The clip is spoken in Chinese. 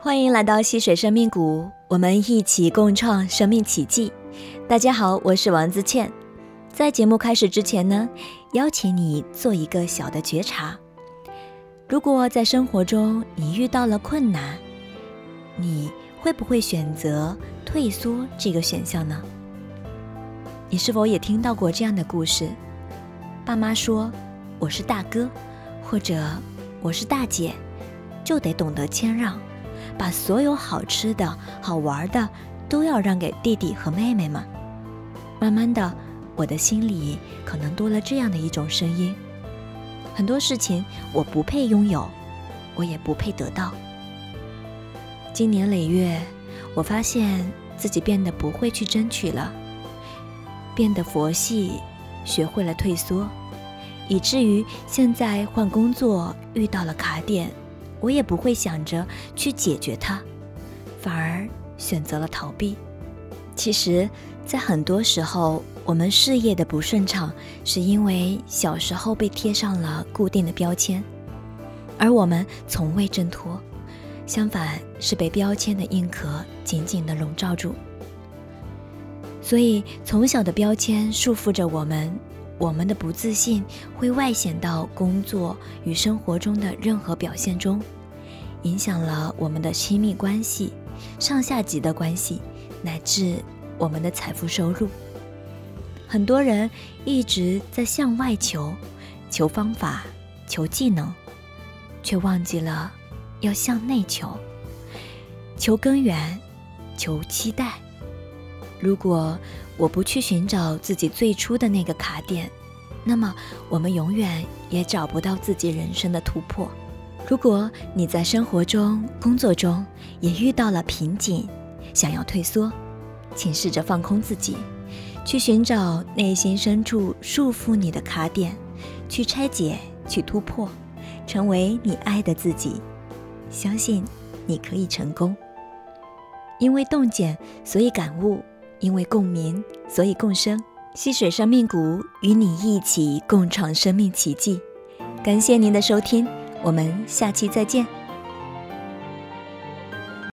欢迎来到溪水生命谷，我们一起共创生命奇迹。大家好，我是王自倩。在节目开始之前呢，邀请你做一个小的觉察：如果在生活中你遇到了困难，你会不会选择退缩这个选项呢？你是否也听到过这样的故事？爸妈说：“我是大哥，或者我是大姐，就得懂得谦让。”把所有好吃的、好玩的都要让给弟弟和妹妹们。慢慢的，我的心里可能多了这样的一种声音：很多事情我不配拥有，我也不配得到。经年累月，我发现自己变得不会去争取了，变得佛系，学会了退缩，以至于现在换工作遇到了卡点。我也不会想着去解决它，反而选择了逃避。其实，在很多时候，我们事业的不顺畅，是因为小时候被贴上了固定的标签，而我们从未挣脱，相反是被标签的硬壳紧紧地笼罩住。所以，从小的标签束缚着我们，我们的不自信会外显到工作与生活中的任何表现中。影响了我们的亲密关系、上下级的关系，乃至我们的财富收入。很多人一直在向外求，求方法、求技能，却忘记了要向内求，求根源、求期待。如果我不去寻找自己最初的那个卡点，那么我们永远也找不到自己人生的突破。如果你在生活中、工作中也遇到了瓶颈，想要退缩，请试着放空自己，去寻找内心深处束缚你的卡点，去拆解、去突破，成为你爱的自己。相信你可以成功。因为洞见，所以感悟；因为共鸣，所以共生。溪水生命谷与你一起共创生命奇迹。感谢您的收听。我们下期再见。